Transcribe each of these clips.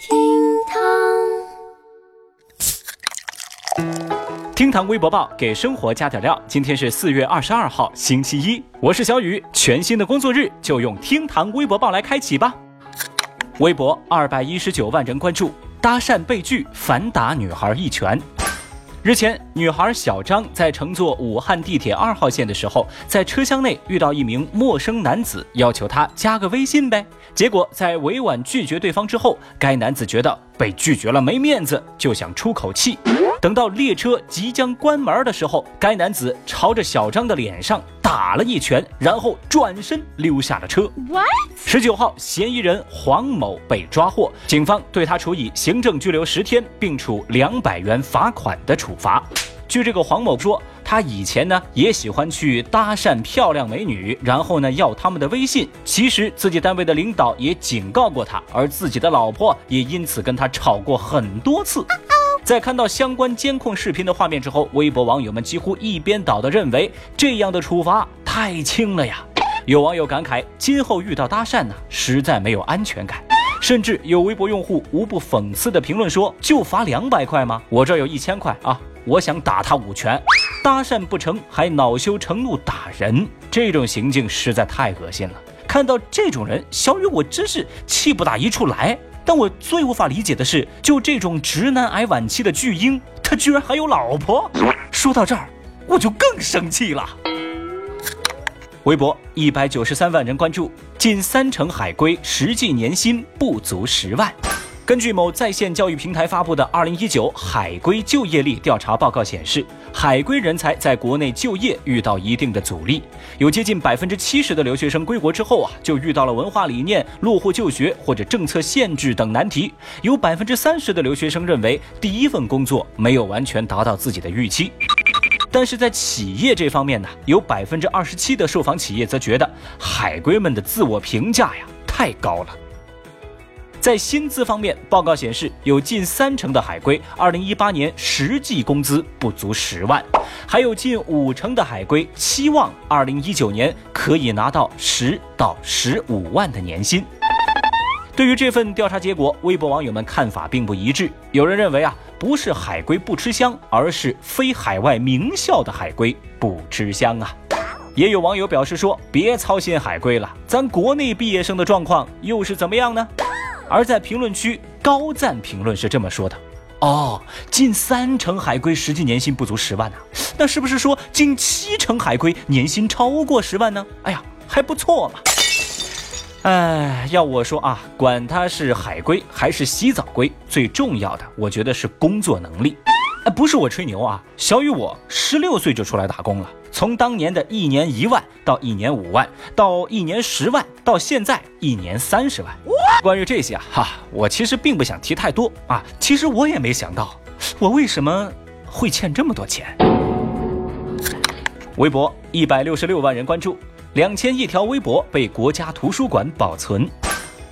厅堂，厅堂微博报给生活加点料。今天是四月二十二号，星期一，我是小雨。全新的工作日就用厅堂微博报来开启吧。微博二百一十九万人关注，搭讪被拒，反打女孩一拳。日前，女孩小张在乘坐武汉地铁二号线的时候，在车厢内遇到一名陌生男子，要求他加个微信呗。结果在委婉拒绝对方之后，该男子觉得被拒绝了没面子，就想出口气。等到列车即将关门的时候，该男子朝着小张的脸上打了一拳，然后转身溜下了车。十九号，嫌疑人黄某被抓获，警方对他处以行政拘留十天，并处两百元罚款的处罚。据这个黄某说，他以前呢也喜欢去搭讪漂亮美女，然后呢要他们的微信。其实自己单位的领导也警告过他，而自己的老婆也因此跟他吵过很多次。在看到相关监控视频的画面之后，微博网友们几乎一边倒的认为这样的处罚太轻了呀。有网友感慨，今后遇到搭讪呢，实在没有安全感。甚至有微博用户无不讽刺的评论说：“就罚两百块吗？我这有一千块啊，我想打他五拳。搭讪不成还恼羞成怒打人，这种行径实在太恶心了。看到这种人，小雨我真是气不打一处来。”但我最无法理解的是，就这种直男癌晚期的巨婴，他居然还有老婆。说到这儿，我就更生气了。微博一百九十三万人关注，近三成海归实际年薪不足十万。根据某在线教育平台发布的《二零一九海归就业力调查报告》显示，海归人才在国内就业遇到一定的阻力，有接近百分之七十的留学生归国之后啊，就遇到了文化理念落户就学或者政策限制等难题。有百分之三十的留学生认为第一份工作没有完全达到自己的预期。但是在企业这方面呢，有百分之二十七的受访企业则觉得海归们的自我评价呀太高了。在薪资方面，报告显示，有近三成的海归2018年实际工资不足十万，还有近五成的海归期望2019年可以拿到十到十五万的年薪。对于这份调查结果，微博网友们看法并不一致。有人认为啊，不是海归不吃香，而是非海外名校的海归不吃香啊。也有网友表示说，别操心海归了，咱国内毕业生的状况又是怎么样呢？而在评论区，高赞评论是这么说的：“哦，近三成海归实际年薪不足十万呢，那是不是说近七成海归年薪超过十万呢？哎呀，还不错嘛！哎，要我说啊，管他是海归还是洗澡龟，最重要的，我觉得是工作能力。哎，不是我吹牛啊，小雨我十六岁就出来打工了。”从当年的一年一万到一年五万，到一年十万，到现在一年三十万。关于这些啊，哈，我其实并不想提太多啊。其实我也没想到，我为什么会欠这么多钱。微博一百六十六万人关注，两千亿条微博被国家图书馆保存。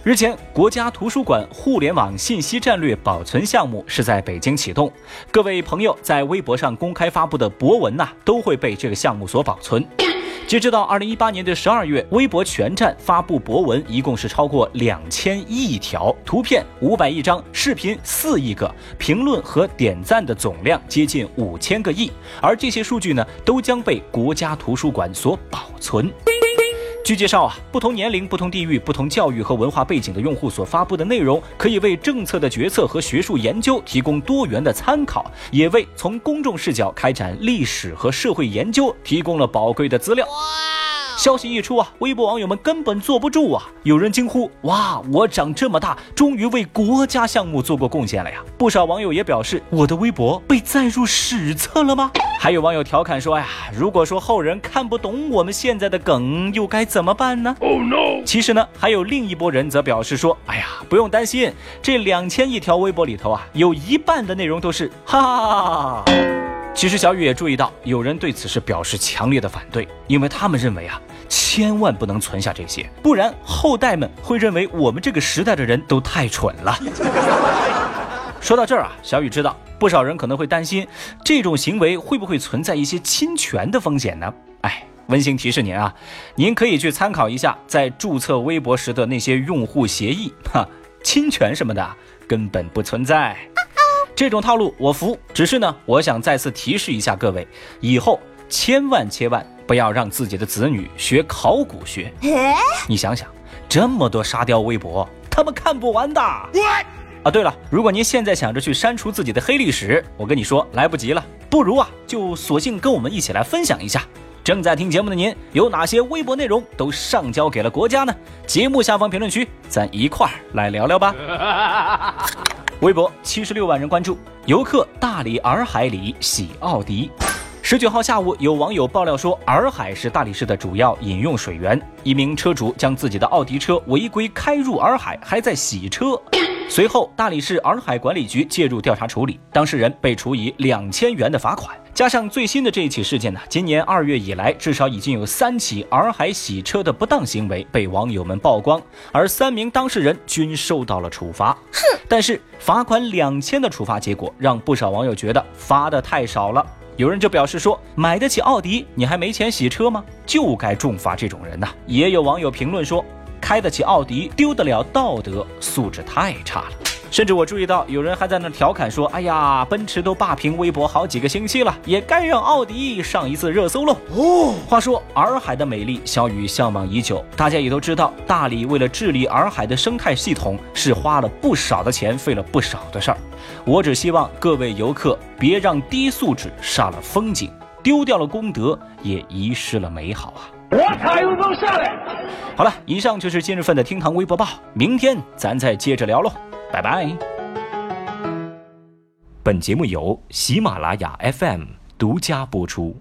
日前，国家图书馆互联网信息战略保存项目是在北京启动。各位朋友在微博上公开发布的博文呐，都会被这个项目所保存。截止到二零一八年的十二月，微博全站发布博文一共是超过两千亿条，图片五百亿张，视频四亿个，评论和点赞的总量接近五千个亿。而这些数据呢，都将被国家图书馆所保存。据介绍啊，不同年龄、不同地域、不同教育和文化背景的用户所发布的内容，可以为政策的决策和学术研究提供多元的参考，也为从公众视角开展历史和社会研究提供了宝贵的资料。消息一出啊，微博网友们根本坐不住啊！有人惊呼：“哇，我长这么大，终于为国家项目做过贡献了呀！”不少网友也表示：“我的微博被载入史册了吗？”还有网友调侃说：“呀，如果说后人看不懂我们现在的梗，又该怎么办呢？” Oh no！其实呢，还有另一波人则表示说：“哎呀，不用担心，这两千亿条微博里头啊，有一半的内容都是哈哈哈哈。”其实小雨也注意到，有人对此事表示强烈的反对，因为他们认为啊，千万不能存下这些，不然后代们会认为我们这个时代的人都太蠢了。说到这儿啊，小雨知道不少人可能会担心，这种行为会不会存在一些侵权的风险呢？哎，温馨提示您啊，您可以去参考一下在注册微博时的那些用户协议，哈，侵权什么的。根本不存在。这种套路我服，只是呢，我想再次提示一下各位，以后千万千万不要让自己的子女学考古学。你想想，这么多沙雕微博，他们看不完的。啊，对了，如果您现在想着去删除自己的黑历史，我跟你说来不及了，不如啊，就索性跟我们一起来分享一下。正在听节目的您，有哪些微博内容都上交给了国家呢？节目下方评论区，咱一块儿来聊聊吧。微博七十六万人关注，游客大理洱海里洗奥迪。十九号下午，有网友爆料说，洱海是大理市的主要饮用水源。一名车主将自己的奥迪车违规开入洱海，还在洗车。随后，大理市洱海管理局介入调查处理，当事人被处以两千元的罚款。加上最新的这一起事件呢，今年二月以来，至少已经有三起洱海洗车的不当行为被网友们曝光，而三名当事人均受到了处罚。哼！但是罚款两千的处罚结果，让不少网友觉得罚的太少了。有人就表示说，买得起奥迪，你还没钱洗车吗？就该重罚这种人呐。也有网友评论说，开得起奥迪，丢得了道德，素质太差了。甚至我注意到有人还在那调侃说：“哎呀，奔驰都霸屏微博好几个星期了，也该让奥迪上一次热搜喽。”哦，话说洱海的美丽，小雨向往已久。大家也都知道，大理为了治理洱海的生态系统，是花了不少的钱，费了不少的事儿。我只希望各位游客别让低素质杀了风景，丢掉了功德，也遗失了美好啊！我踩油门下来。好了，以上就是今日份的厅堂微博报，明天咱再接着聊喽。拜拜。本节目由喜马拉雅 FM 独家播出。